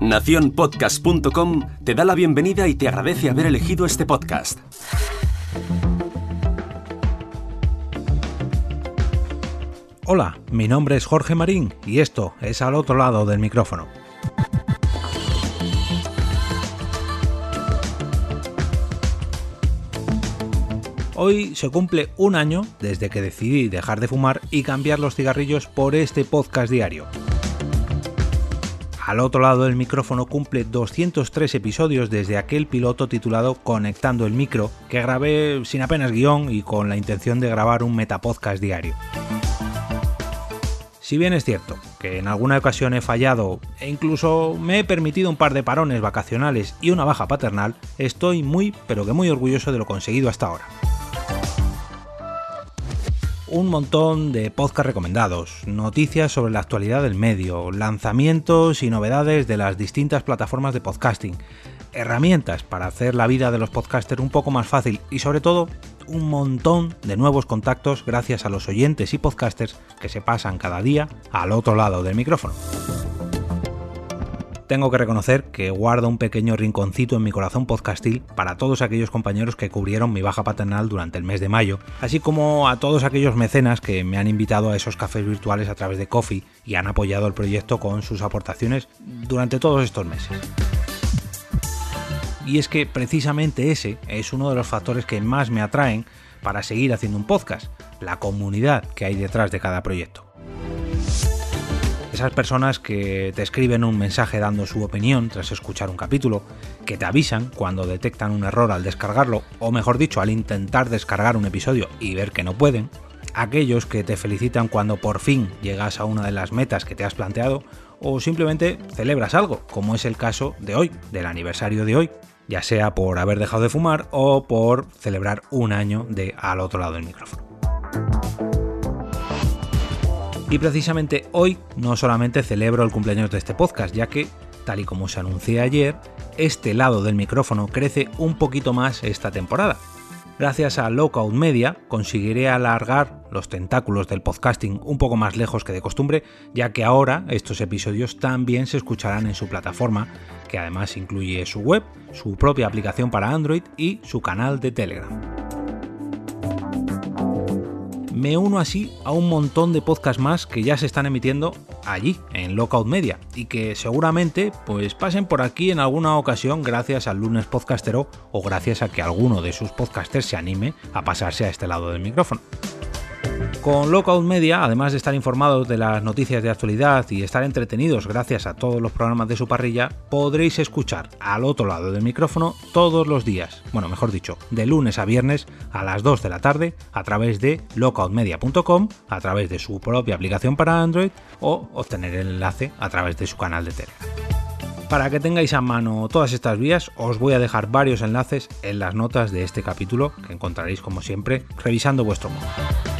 Naciónpodcast.com te da la bienvenida y te agradece haber elegido este podcast. Hola, mi nombre es Jorge Marín y esto es al otro lado del micrófono. Hoy se cumple un año desde que decidí dejar de fumar y cambiar los cigarrillos por este podcast diario. Al otro lado del micrófono cumple 203 episodios desde aquel piloto titulado Conectando el micro, que grabé sin apenas guion y con la intención de grabar un metapodcast diario. Si bien es cierto que en alguna ocasión he fallado e incluso me he permitido un par de parones vacacionales y una baja paternal, estoy muy pero que muy orgulloso de lo conseguido hasta ahora un montón de podcast recomendados, noticias sobre la actualidad del medio, lanzamientos y novedades de las distintas plataformas de podcasting, herramientas para hacer la vida de los podcasters un poco más fácil y sobre todo un montón de nuevos contactos gracias a los oyentes y podcasters que se pasan cada día al otro lado del micrófono tengo que reconocer que guardo un pequeño rinconcito en mi corazón podcastil para todos aquellos compañeros que cubrieron mi baja paternal durante el mes de mayo, así como a todos aquellos mecenas que me han invitado a esos cafés virtuales a través de Coffee y han apoyado el proyecto con sus aportaciones durante todos estos meses. Y es que precisamente ese es uno de los factores que más me atraen para seguir haciendo un podcast, la comunidad que hay detrás de cada proyecto. Esas personas que te escriben un mensaje dando su opinión tras escuchar un capítulo, que te avisan cuando detectan un error al descargarlo, o mejor dicho, al intentar descargar un episodio y ver que no pueden, aquellos que te felicitan cuando por fin llegas a una de las metas que te has planteado, o simplemente celebras algo, como es el caso de hoy, del aniversario de hoy, ya sea por haber dejado de fumar o por celebrar un año de al otro lado del micrófono. Y precisamente hoy no solamente celebro el cumpleaños de este podcast, ya que, tal y como se anuncié ayer, este lado del micrófono crece un poquito más esta temporada. Gracias a Lockout Media conseguiré alargar los tentáculos del podcasting un poco más lejos que de costumbre, ya que ahora estos episodios también se escucharán en su plataforma, que además incluye su web, su propia aplicación para Android y su canal de Telegram me uno así a un montón de podcasts más que ya se están emitiendo allí, en Lockout Media, y que seguramente pues pasen por aquí en alguna ocasión gracias al lunes podcastero o gracias a que alguno de sus podcasters se anime a pasarse a este lado del micrófono. Con Lockout Media, además de estar informados de las noticias de actualidad y estar entretenidos gracias a todos los programas de su parrilla, podréis escuchar al otro lado del micrófono todos los días, bueno, mejor dicho, de lunes a viernes a las 2 de la tarde a través de lockoutmedia.com, a través de su propia aplicación para Android o obtener el enlace a través de su canal de Telegram. Para que tengáis a mano todas estas vías, os voy a dejar varios enlaces en las notas de este capítulo que encontraréis como siempre revisando vuestro móvil.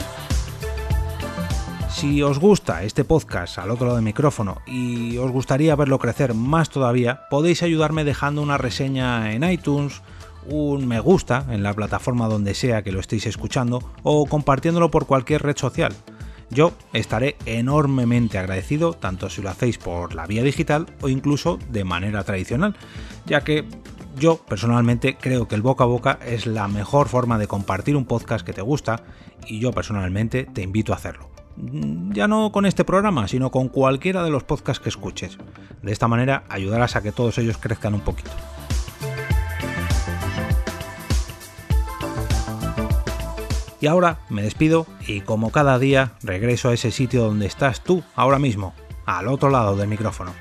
Si os gusta este podcast al otro lado del micrófono y os gustaría verlo crecer más todavía, podéis ayudarme dejando una reseña en iTunes, un me gusta en la plataforma donde sea que lo estéis escuchando o compartiéndolo por cualquier red social. Yo estaré enormemente agradecido tanto si lo hacéis por la vía digital o incluso de manera tradicional, ya que yo personalmente creo que el boca a boca es la mejor forma de compartir un podcast que te gusta y yo personalmente te invito a hacerlo ya no con este programa, sino con cualquiera de los podcasts que escuches. De esta manera ayudarás a que todos ellos crezcan un poquito. Y ahora me despido y como cada día regreso a ese sitio donde estás tú ahora mismo, al otro lado del micrófono.